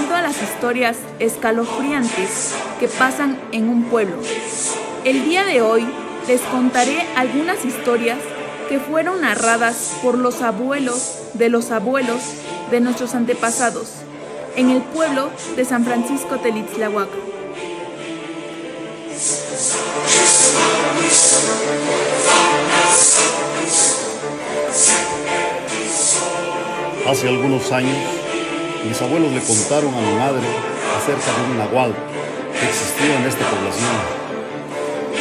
Bienvenido a las historias escalofriantes que pasan en un pueblo. El día de hoy les contaré algunas historias que fueron narradas por los abuelos de los abuelos de nuestros antepasados en el pueblo de San Francisco Telitzlahuaca. Hace algunos años, mis abuelos le contaron a mi madre acerca de un nahual que existía en esta población.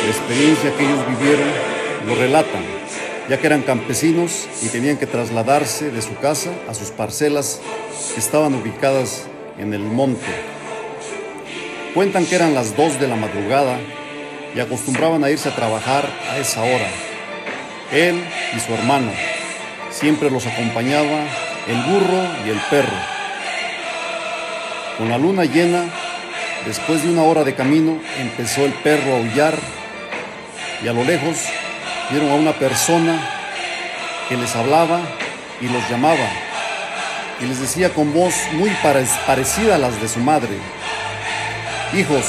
La experiencia que ellos vivieron lo relatan, ya que eran campesinos y tenían que trasladarse de su casa a sus parcelas que estaban ubicadas en el monte. Cuentan que eran las dos de la madrugada y acostumbraban a irse a trabajar a esa hora. Él y su hermano. Siempre los acompañaba el burro y el perro. Con la luna llena, después de una hora de camino, empezó el perro a aullar y a lo lejos vieron a una persona que les hablaba y los llamaba y les decía con voz muy parecida a las de su madre, Hijos,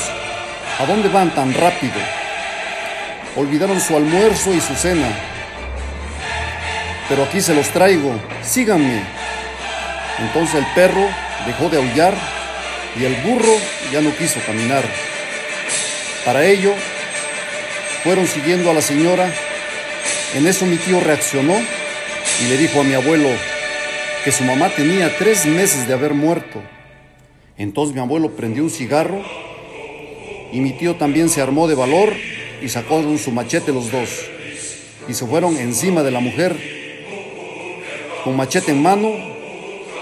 ¿a dónde van tan rápido? Olvidaron su almuerzo y su cena. Pero aquí se los traigo, síganme. Entonces el perro dejó de aullar y el burro ya no quiso caminar. Para ello, fueron siguiendo a la señora. En eso mi tío reaccionó y le dijo a mi abuelo que su mamá tenía tres meses de haber muerto. Entonces mi abuelo prendió un cigarro y mi tío también se armó de valor y sacó su machete los dos. Y se fueron encima de la mujer con machete en mano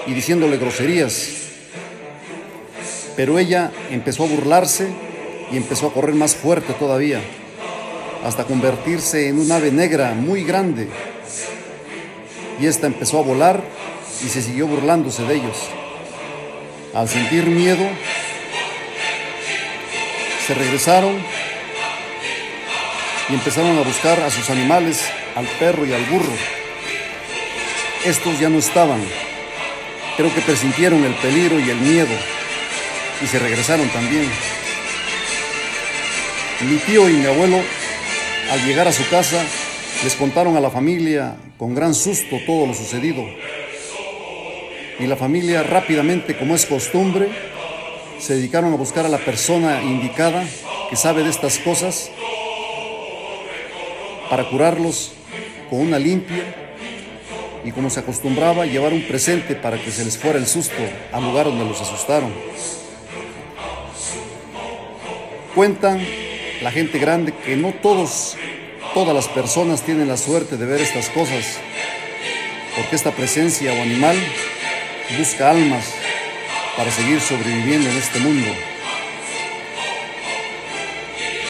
y diciéndole groserías. Pero ella empezó a burlarse y empezó a correr más fuerte todavía, hasta convertirse en un ave negra muy grande. Y esta empezó a volar y se siguió burlándose de ellos. Al sentir miedo, se regresaron y empezaron a buscar a sus animales, al perro y al burro. Estos ya no estaban. Creo que presintieron el peligro y el miedo y se regresaron también. Mi tío y mi abuelo, al llegar a su casa, les contaron a la familia con gran susto todo lo sucedido. Y la familia rápidamente, como es costumbre, se dedicaron a buscar a la persona indicada que sabe de estas cosas para curarlos con una limpia y como se acostumbraba llevar un presente para que se les fuera el susto al lugar donde los asustaron. Cuentan la gente grande que no todos, todas las personas tienen la suerte de ver estas cosas, porque esta presencia o animal busca almas para seguir sobreviviendo en este mundo.